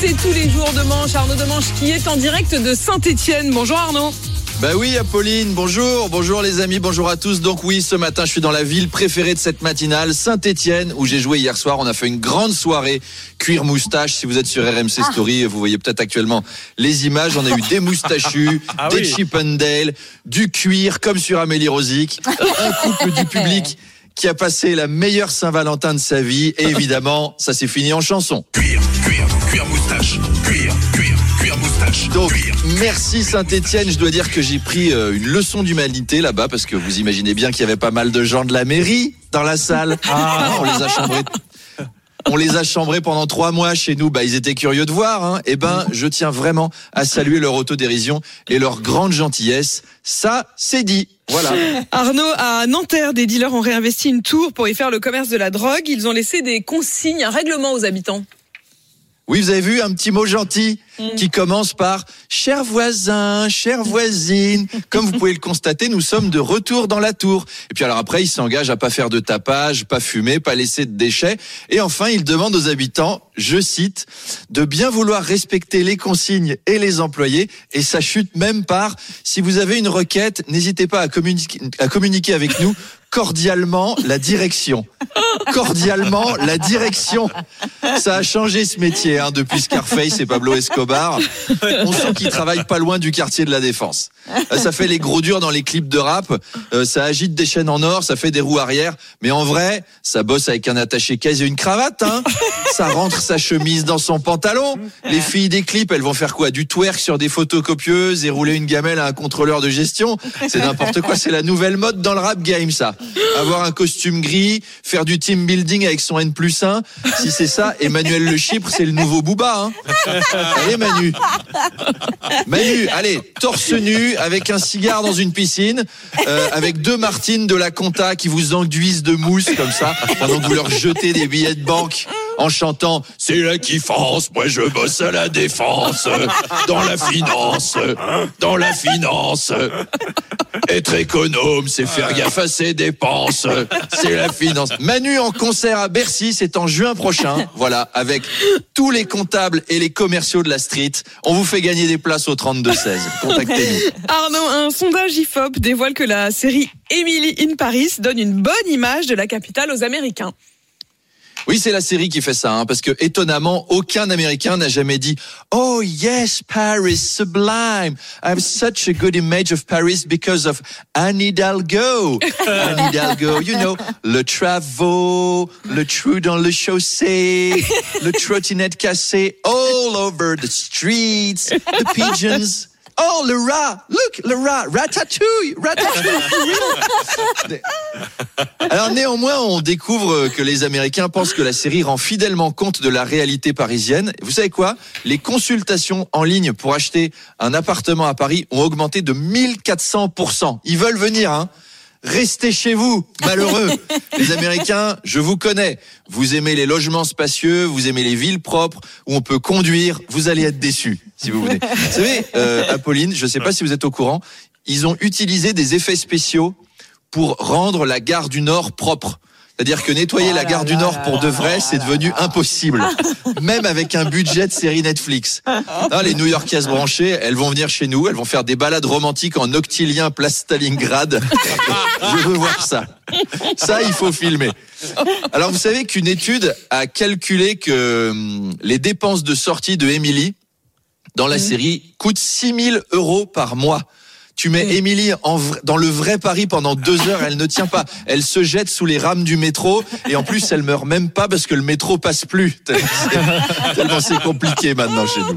C'est tous les jours de manche. Arnaud de Manche qui est en direct de Saint-Etienne. Bonjour Arnaud. Bah oui, Apolline, bonjour, bonjour les amis, bonjour à tous. Donc oui, ce matin, je suis dans la ville préférée de cette matinale, Saint-Étienne, où j'ai joué hier soir. On a fait une grande soirée cuir moustache. Si vous êtes sur RMC Story, vous voyez peut-être actuellement les images. On a eu des moustachus, des Chippendale, du cuir comme sur Amélie Rosic, un couple du public qui a passé la meilleure Saint-Valentin de sa vie. Et évidemment, ça s'est fini en chanson. Cuir, cuir, moustache, cuir, cuir, cuir moustache. Donc, cuir. merci Saint-Etienne. Je dois dire que j'ai pris euh, une leçon d'humanité là-bas parce que vous imaginez bien qu'il y avait pas mal de gens de la mairie dans la salle. On les a chambrés. On les a chambrés pendant trois mois chez nous. Bah, ils étaient curieux de voir. Hein. Eh ben, je tiens vraiment à saluer leur autodérision et leur grande gentillesse. Ça, c'est dit. Voilà. Arnaud, à Nanterre, des dealers ont réinvesti une tour pour y faire le commerce de la drogue. Ils ont laissé des consignes, un règlement aux habitants. Oui, vous avez vu un petit mot gentil qui commence par cher voisin, chère voisine. Comme vous pouvez le constater, nous sommes de retour dans la tour. Et puis alors après, il s'engage à pas faire de tapage, pas fumer, pas laisser de déchets. Et enfin, il demande aux habitants, je cite, de bien vouloir respecter les consignes et les employés. Et ça chute même par, si vous avez une requête, n'hésitez pas à communiquer, à communiquer avec nous cordialement la direction. Cordialement la direction. Ça a changé ce métier hein, depuis Scarface et Pablo Escobar. On sent qu'ils travaillent pas loin du quartier de la Défense. Euh, Ça fait les gros durs dans les clips de rap. Euh, ça agite des chaînes en or, ça fait des roues arrière. Mais en vrai, ça bosse avec un attaché caisse et une cravate. Hein. Ça rentre sa chemise dans son pantalon. Les filles des clips, elles vont faire quoi? Du twerk sur des photocopieuses et rouler une gamelle à un contrôleur de gestion? C'est n'importe quoi. C'est la nouvelle mode dans le rap game, ça. Avoir un costume gris, faire du team building avec son N plus 1. Si c'est ça, Emmanuel Le Chypre, c'est le nouveau Booba. Hein. Allez Manu. Manu, allez, torse nu, avec un cigare dans une piscine, euh, avec deux Martines de la compta qui vous enduisent de mousse comme ça, pendant que vous leur jetez des billets de banque en chantant C'est la kiffance, moi je bosse à la défense, dans la finance, dans la finance. Être économe, c'est faire gaffe à ses dépenses. C'est la finance. Manu en concert à Bercy, c'est en juin prochain. Voilà, avec tous les comptables et les commerciaux de la street. On vous fait gagner des places au 32-16. Contactez-nous. Arnaud, un sondage IFOP dévoile que la série Emily in Paris donne une bonne image de la capitale aux Américains. Oui, c'est la série qui fait ça, hein, parce que étonnamment, aucun Américain n'a jamais dit Oh yes, Paris, sublime. I have such a good image of Paris because of Anne Hidalgo. Anne Hidalgo, you know, le travaux, le trou dans le chaussée, le trottinette cassé all over the streets, the pigeons. Oh, le rat! Look, le rat! Ratatouille! Ratatouille! Alors néanmoins, on découvre que les Américains pensent que la série rend fidèlement compte de la réalité parisienne. Vous savez quoi? Les consultations en ligne pour acheter un appartement à Paris ont augmenté de 1400%. Ils veulent venir, hein Restez chez vous, malheureux. Les Américains, je vous connais. Vous aimez les logements spacieux, vous aimez les villes propres où on peut conduire. Vous allez être déçus si vous venez. Vous savez, euh, Apolline, je ne sais pas si vous êtes au courant, ils ont utilisé des effets spéciaux pour rendre la gare du Nord propre. C'est-à-dire que nettoyer la gare du Nord pour de vrai, c'est devenu impossible. Même avec un budget de série Netflix. Non, les New-Yorkaises branchées, elles vont venir chez nous, elles vont faire des balades romantiques en octilien place Stalingrad. Je veux voir ça. Ça, il faut filmer. Alors, vous savez qu'une étude a calculé que hum, les dépenses de sortie de Emily dans la série coûtent 6000 euros par mois. Tu mets Émilie dans le vrai Paris pendant deux heures, elle ne tient pas. Elle se jette sous les rames du métro et en plus elle meurt même pas parce que le métro passe plus. Tellement c'est- Tellement c'est compliqué maintenant chez nous.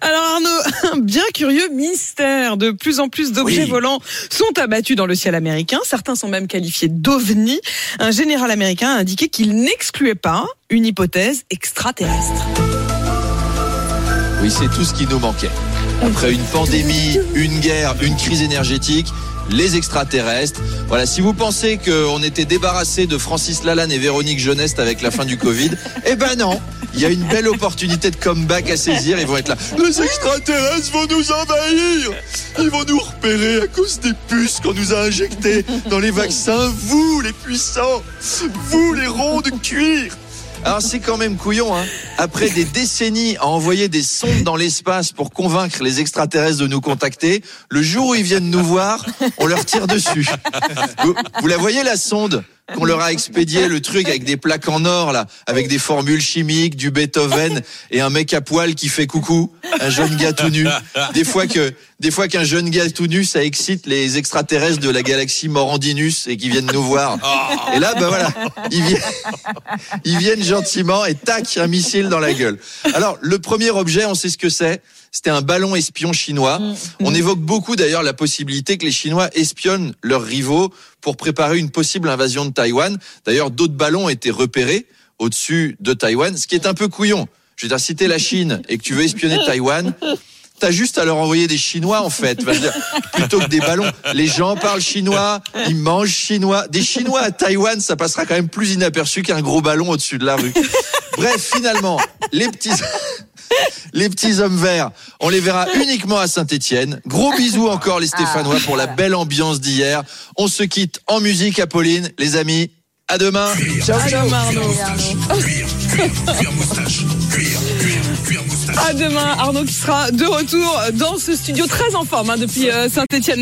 Alors Arnaud, un bien curieux mystère. De plus en plus d'objets Oui. volants sont abattus dans le ciel américain. Certains sont même qualifiés d'ovnis. Un général américain a indiqué qu'il n'excluait pas une hypothèse extraterrestre. Oui, c'est tout ce qui nous manquait. Après une pandémie, une guerre, une crise énergétique, les extraterrestres. Voilà, si vous pensez qu'on était débarrassé de Francis Lalanne et Véronique Jeuneste avec la fin du Covid, eh ben non. Il y a une belle opportunité de comeback à saisir. Ils vont être là. Les extraterrestres vont nous envahir. Ils vont nous repérer à cause des puces qu'on nous a injectées dans les vaccins. Vous, les puissants. Vous, les ronds de cuir. Alors c'est quand même couillon, hein. Après des décennies à envoyer des sondes dans l'espace pour convaincre les extraterrestres de nous contacter, le jour où ils viennent nous voir, on leur tire dessus. Vous, la voyez la sonde qu'on leur a expédié le truc avec des plaques en or là, avec des formules chimiques, du Beethoven et un mec à poil qui fait coucou, un jeune gars tout nu. Des fois que des fois qu'un jeune gars tout nu, ça excite les extraterrestres de la galaxie Morandinus et qui viennent nous voir. Et là, ben voilà, ils viennent, ils viennent gentiment et tac, un missile dans la gueule. Alors le premier objet, on sait ce que c'est. C'était un ballon espion chinois. On évoque beaucoup d'ailleurs la possibilité que les Chinois espionnent leurs rivaux pour préparer une possible invasion de Taïwan. D'ailleurs, d'autres ballons ont été repérés au-dessus de Taïwan, ce qui est un peu couillon. Je veux dire, si t'es la Chine et que tu veux espionner Taïwan, t'as juste à leur envoyer des Chinois en fait, dire, plutôt que des ballons. Les gens parlent chinois, ils mangent chinois. Des Chinois à Taïwan, ça passera quand même plus inaperçu qu'un gros ballon au-dessus de la rue. Bref, finalement, les petits. Les petits hommes verts, on les verra uniquement à Saint-Étienne. Gros bisous encore les Stéphanois pour la belle ambiance d'hier. On se quitte en musique, Apolline, les amis. À demain. Ciao, Arnaud. À demain, Arnaud qui sera de retour dans ce studio très en forme hein, depuis Saint-Etienne.